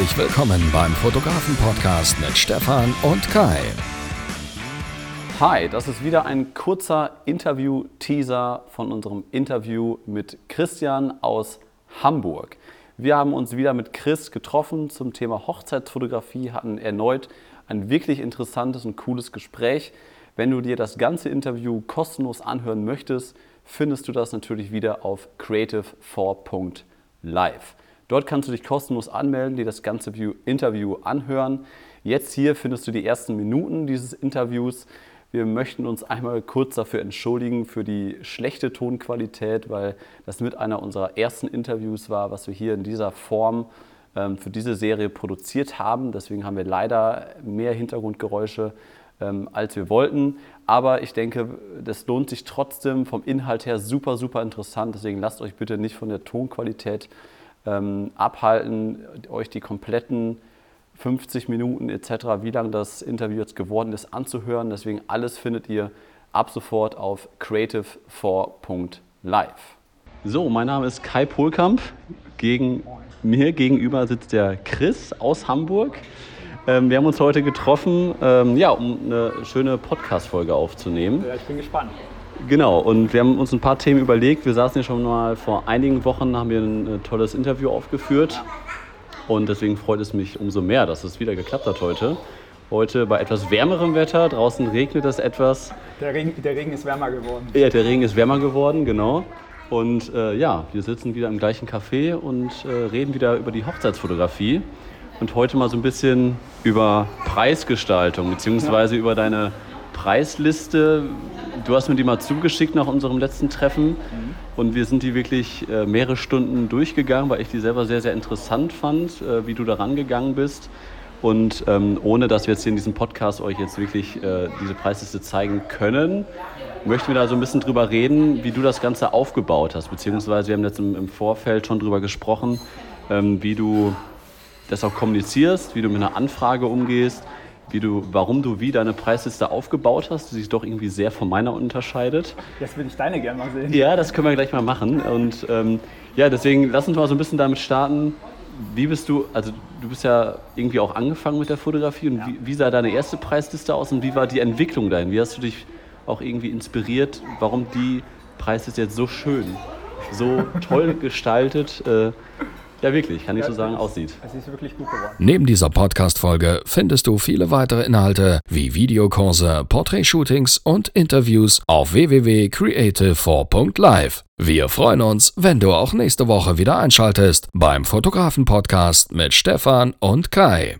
herzlich willkommen beim Fotografen-Podcast mit Stefan und Kai. Hi, das ist wieder ein kurzer Interview-Teaser von unserem Interview mit Christian aus Hamburg. Wir haben uns wieder mit Chris getroffen zum Thema Hochzeitsfotografie, hatten erneut ein wirklich interessantes und cooles Gespräch. Wenn du dir das ganze Interview kostenlos anhören möchtest, findest du das natürlich wieder auf creative4.live. Dort kannst du dich kostenlos anmelden, dir das ganze Interview anhören. Jetzt hier findest du die ersten Minuten dieses Interviews. Wir möchten uns einmal kurz dafür entschuldigen für die schlechte Tonqualität, weil das mit einer unserer ersten Interviews war, was wir hier in dieser Form ähm, für diese Serie produziert haben. Deswegen haben wir leider mehr Hintergrundgeräusche, ähm, als wir wollten. Aber ich denke, das lohnt sich trotzdem vom Inhalt her super, super interessant. Deswegen lasst euch bitte nicht von der Tonqualität ähm, abhalten, euch die kompletten 50 Minuten etc., wie lang das Interview jetzt geworden ist, anzuhören. Deswegen alles findet ihr ab sofort auf creative4.live. So, mein Name ist Kai Pohlkamp. Gegen mir gegenüber sitzt der Chris aus Hamburg. Ähm, wir haben uns heute getroffen, ähm, ja, um eine schöne Podcast-Folge aufzunehmen. Ja, ich bin gespannt. Genau, und wir haben uns ein paar Themen überlegt. Wir saßen ja schon mal vor einigen Wochen, haben wir ein äh, tolles Interview aufgeführt. Und deswegen freut es mich umso mehr, dass es wieder geklappt hat heute. Heute bei etwas wärmerem Wetter, draußen regnet es etwas. Der Regen, der Regen ist wärmer geworden. Ja, der Regen ist wärmer geworden, genau. Und äh, ja, wir sitzen wieder im gleichen Café und äh, reden wieder über die Hochzeitsfotografie. Und heute mal so ein bisschen über Preisgestaltung, beziehungsweise ja. über deine Preisliste. Du hast mir die mal zugeschickt nach unserem letzten Treffen. Mhm. Und wir sind die wirklich äh, mehrere Stunden durchgegangen, weil ich die selber sehr, sehr interessant fand, äh, wie du da rangegangen bist. Und ähm, ohne dass wir jetzt hier in diesem Podcast euch jetzt wirklich äh, diese Preisliste zeigen können, möchten wir da so ein bisschen drüber reden, wie du das Ganze aufgebaut hast. Beziehungsweise wir haben jetzt im, im Vorfeld schon drüber gesprochen, ähm, wie du das auch kommunizierst, wie du mit einer Anfrage umgehst wie du, warum du wie deine Preisliste aufgebaut hast, die sich doch irgendwie sehr von meiner unterscheidet. Jetzt würde ich deine gerne mal sehen. Ja, das können wir gleich mal machen. Und ähm, ja, deswegen lass uns mal so ein bisschen damit starten. Wie bist du, also du bist ja irgendwie auch angefangen mit der Fotografie und ja. wie, wie, sah deine erste Preisliste aus und wie war die Entwicklung dahin? Wie hast du dich auch irgendwie inspiriert, warum die Preisliste jetzt so schön, so toll gestaltet äh, ja, wirklich, kann ich so sagen, aussieht. Es ist wirklich gut geworden. Neben dieser Podcast-Folge findest du viele weitere Inhalte wie Videokurse, Porträtshootings und Interviews auf www.creative4.live. Wir freuen uns, wenn du auch nächste Woche wieder einschaltest beim Fotografen-Podcast mit Stefan und Kai.